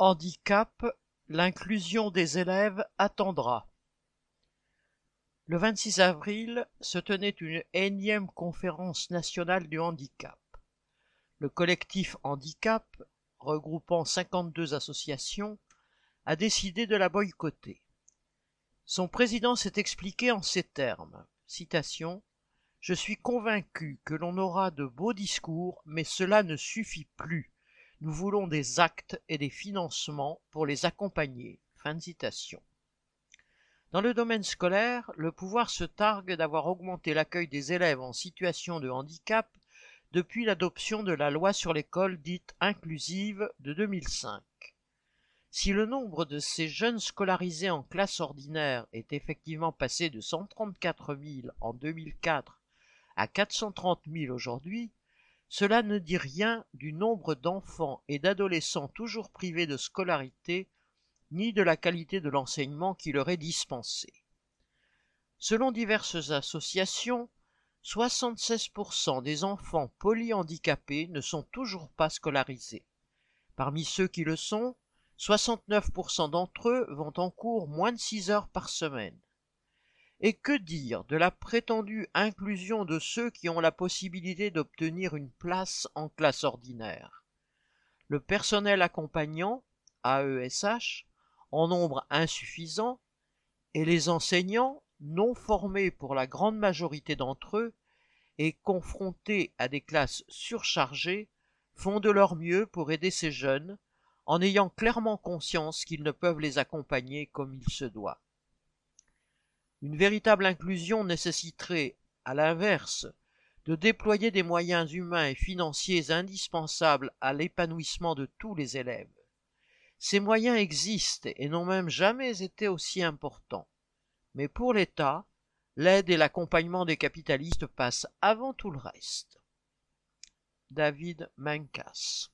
Handicap, l'inclusion des élèves attendra. Le 26 avril se tenait une énième conférence nationale du handicap. Le collectif Handicap, regroupant 52 associations, a décidé de la boycotter. Son président s'est expliqué en ces termes. Je suis convaincu que l'on aura de beaux discours, mais cela ne suffit plus. Nous voulons des actes et des financements pour les accompagner. Dans le domaine scolaire, le pouvoir se targue d'avoir augmenté l'accueil des élèves en situation de handicap depuis l'adoption de la loi sur l'école dite inclusive de 2005. Si le nombre de ces jeunes scolarisés en classe ordinaire est effectivement passé de 134 000 en 2004 à 430 000 aujourd'hui, cela ne dit rien du nombre d'enfants et d'adolescents toujours privés de scolarité, ni de la qualité de l'enseignement qui leur est dispensé. Selon diverses associations, 76% des enfants polyhandicapés ne sont toujours pas scolarisés. Parmi ceux qui le sont, 69% d'entre eux vont en cours moins de 6 heures par semaine. Et que dire de la prétendue inclusion de ceux qui ont la possibilité d'obtenir une place en classe ordinaire? Le personnel accompagnant, AESH, en nombre insuffisant, et les enseignants, non formés pour la grande majorité d'entre eux, et confrontés à des classes surchargées, font de leur mieux pour aider ces jeunes, en ayant clairement conscience qu'ils ne peuvent les accompagner comme il se doit. Une véritable inclusion nécessiterait, à l'inverse, de déployer des moyens humains et financiers indispensables à l'épanouissement de tous les élèves. Ces moyens existent et n'ont même jamais été aussi importants. Mais pour l'État, l'aide et l'accompagnement des capitalistes passent avant tout le reste. David Mencas